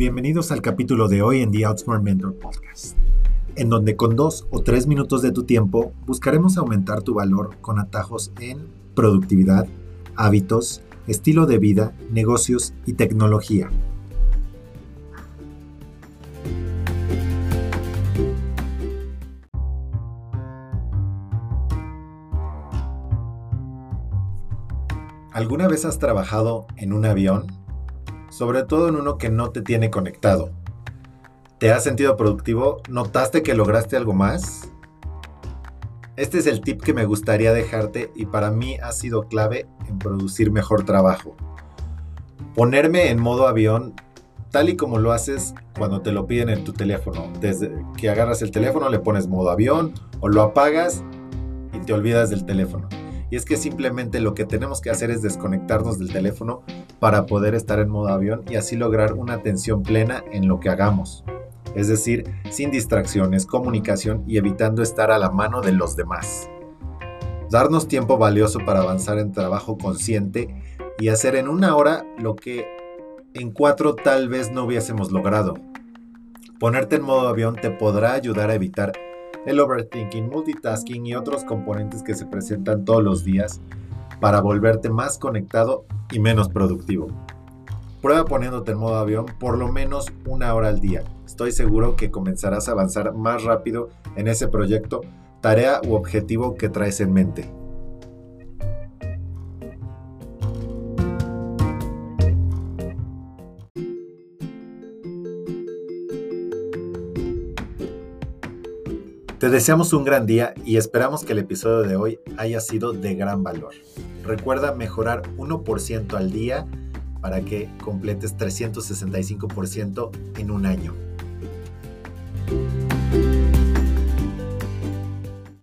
Bienvenidos al capítulo de hoy en The Outsmart Mentor Podcast, en donde con dos o tres minutos de tu tiempo buscaremos aumentar tu valor con atajos en productividad, hábitos, estilo de vida, negocios y tecnología. ¿Alguna vez has trabajado en un avión? Sobre todo en uno que no te tiene conectado. ¿Te has sentido productivo? ¿Notaste que lograste algo más? Este es el tip que me gustaría dejarte y para mí ha sido clave en producir mejor trabajo. Ponerme en modo avión tal y como lo haces cuando te lo piden en tu teléfono. Desde que agarras el teléfono le pones modo avión o lo apagas y te olvidas del teléfono. Y es que simplemente lo que tenemos que hacer es desconectarnos del teléfono para poder estar en modo avión y así lograr una atención plena en lo que hagamos. Es decir, sin distracciones, comunicación y evitando estar a la mano de los demás. Darnos tiempo valioso para avanzar en trabajo consciente y hacer en una hora lo que en cuatro tal vez no hubiésemos logrado. Ponerte en modo avión te podrá ayudar a evitar el overthinking, multitasking y otros componentes que se presentan todos los días para volverte más conectado y menos productivo. Prueba poniéndote en modo avión por lo menos una hora al día. Estoy seguro que comenzarás a avanzar más rápido en ese proyecto, tarea u objetivo que traes en mente. Te deseamos un gran día y esperamos que el episodio de hoy haya sido de gran valor. Recuerda mejorar 1% al día para que completes 365% en un año.